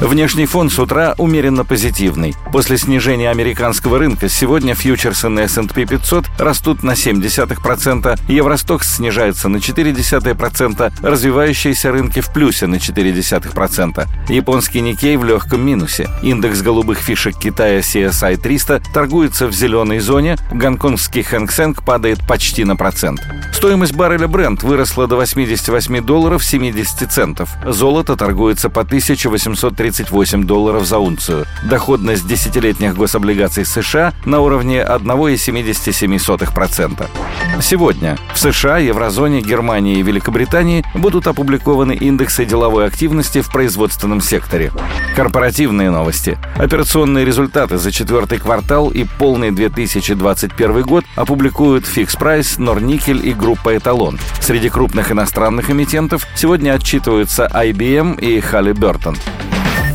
Внешний фон с утра умеренно позитивный. После снижения американского рынка сегодня фьючерсы на S&P 500 растут на 0,7%, Евростокс снижается на 0,4%, развивающиеся рынки в плюсе на 0,4%. Японский Никей в легком минусе. Индекс голубых фишек Китая CSI 300 торгуется в зеленой зоне, гонконгский Хэнк Сэнк падает почти на процент. Стоимость барреля Brent выросла до 88 долларов 70 центов. Золото торгуется по 1830 38 долларов за унцию. Доходность десятилетних гособлигаций США на уровне 1,77%. Сегодня в США, Еврозоне, Германии и Великобритании будут опубликованы индексы деловой активности в производственном секторе. Корпоративные новости. Операционные результаты за четвертый квартал и полный 2021 год опубликуют Fix Price, Норникель и группа Эталон. Среди крупных иностранных эмитентов сегодня отчитываются IBM и Halliburton.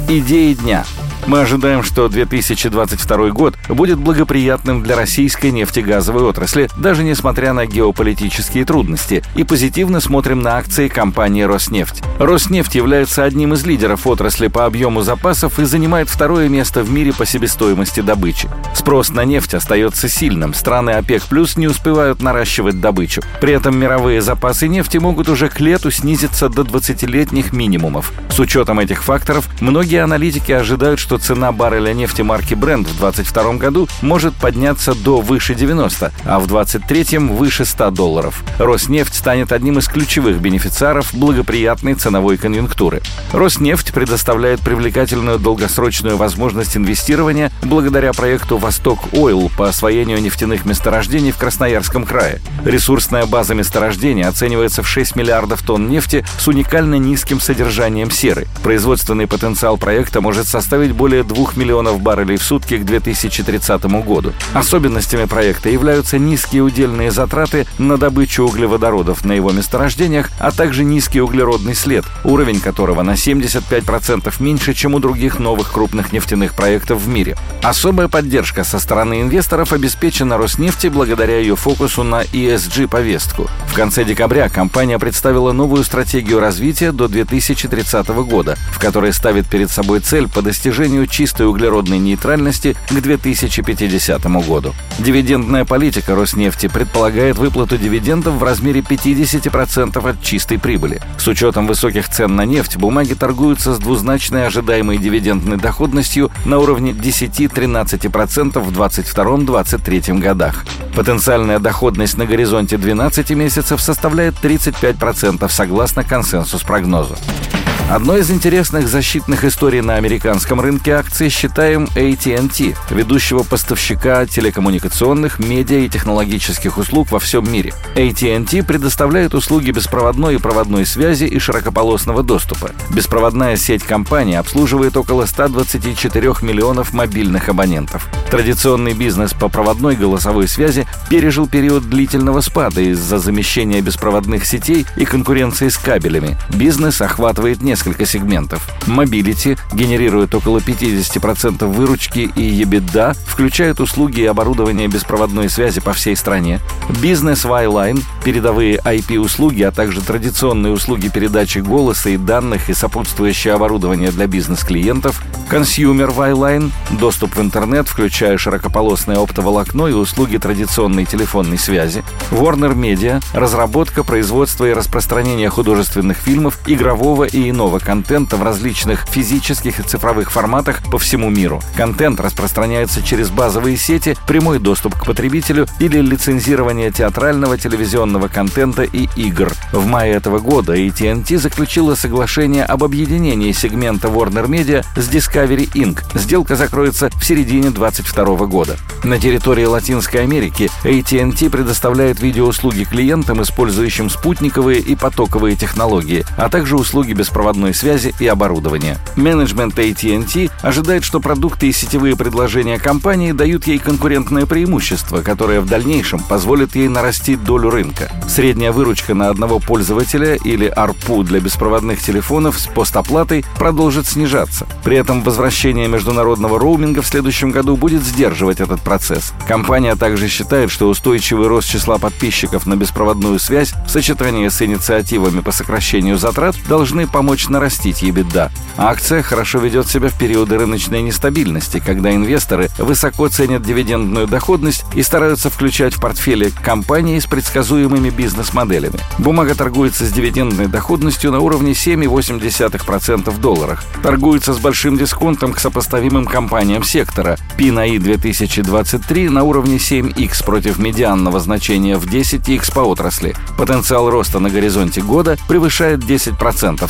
Идеи дня – мы ожидаем, что 2022 год будет благоприятным для российской нефтегазовой отрасли, даже несмотря на геополитические трудности, и позитивно смотрим на акции компании «Роснефть». «Роснефть» является одним из лидеров отрасли по объему запасов и занимает второе место в мире по себестоимости добычи. Спрос на нефть остается сильным, страны ОПЕК+, плюс не успевают наращивать добычу. При этом мировые запасы нефти могут уже к лету снизиться до 20-летних минимумов. С учетом этих факторов, многие аналитики ожидают, что что цена барреля нефти марки Brent в 2022 году может подняться до выше 90, а в 2023 выше 100 долларов. Роснефть станет одним из ключевых бенефициаров благоприятной ценовой конъюнктуры. Роснефть предоставляет привлекательную долгосрочную возможность инвестирования благодаря проекту «Восток Ойл» по освоению нефтяных месторождений в Красноярском крае. Ресурсная база месторождения оценивается в 6 миллиардов тонн нефти с уникально низким содержанием серы. Производственный потенциал проекта может составить более более 2 миллионов баррелей в сутки к 2030 году. Особенностями проекта являются низкие удельные затраты на добычу углеводородов на его месторождениях, а также низкий углеродный след, уровень которого на 75% меньше, чем у других новых крупных нефтяных проектов в мире. Особая поддержка со стороны инвесторов обеспечена Роснефти благодаря ее фокусу на ESG-повестку. В конце декабря компания представила новую стратегию развития до 2030 года, в которой ставит перед собой цель по достижению достижению чистой углеродной нейтральности к 2050 году. Дивидендная политика Роснефти предполагает выплату дивидендов в размере 50% от чистой прибыли. С учетом высоких цен на нефть, бумаги торгуются с двузначной ожидаемой дивидендной доходностью на уровне 10-13% в 2022-2023 годах. Потенциальная доходность на горизонте 12 месяцев составляет 35% согласно консенсус-прогнозу. Одной из интересных защитных историй на американском рынке акций считаем AT&T, ведущего поставщика телекоммуникационных, медиа и технологических услуг во всем мире. AT&T предоставляет услуги беспроводной и проводной связи и широкополосного доступа. Беспроводная сеть компании обслуживает около 124 миллионов мобильных абонентов. Традиционный бизнес по проводной голосовой связи пережил период длительного спада из-за замещения беспроводных сетей и конкуренции с кабелями. Бизнес охватывает несколько несколько сегментов. Mobility генерирует около 50% выручки и EBITDA, включает услуги и оборудование беспроводной связи по всей стране. Бизнес Wireline, передовые IP-услуги, а также традиционные услуги передачи голоса и данных и сопутствующее оборудование для бизнес-клиентов. Consumer Wireline, доступ в интернет, включая широкополосное оптоволокно и услуги традиционной телефонной связи. Warner Media, разработка, производство и распространение художественных фильмов, игрового и иного иного контента в различных физических и цифровых форматах по всему миру. Контент распространяется через базовые сети, прямой доступ к потребителю или лицензирование театрального, телевизионного контента и игр. В мае этого года AT&T заключила соглашение об объединении сегмента Warner Media с Discovery Inc. Сделка закроется в середине 2022 года. На территории Латинской Америки AT&T предоставляет видеоуслуги клиентам, использующим спутниковые и потоковые технологии, а также услуги беспроводного беспроводной связи и оборудования. Менеджмент AT&T ожидает, что продукты и сетевые предложения компании дают ей конкурентное преимущество, которое в дальнейшем позволит ей нарастить долю рынка. Средняя выручка на одного пользователя или ARPU для беспроводных телефонов с постоплатой продолжит снижаться. При этом возвращение международного роуминга в следующем году будет сдерживать этот процесс. Компания также считает, что устойчивый рост числа подписчиков на беспроводную связь в сочетании с инициативами по сокращению затрат должны помочь нарастить EBITDA. Акция хорошо ведет себя в периоды рыночной нестабильности, когда инвесторы высоко ценят дивидендную доходность и стараются включать в портфели компании с предсказуемыми бизнес-моделями. Бумага торгуется с дивидендной доходностью на уровне 7,8% в долларах. Торгуется с большим дисконтом к сопоставимым компаниям сектора. P на I 2023 на уровне 7x против медианного значения в 10x по отрасли. Потенциал роста на горизонте года превышает 10%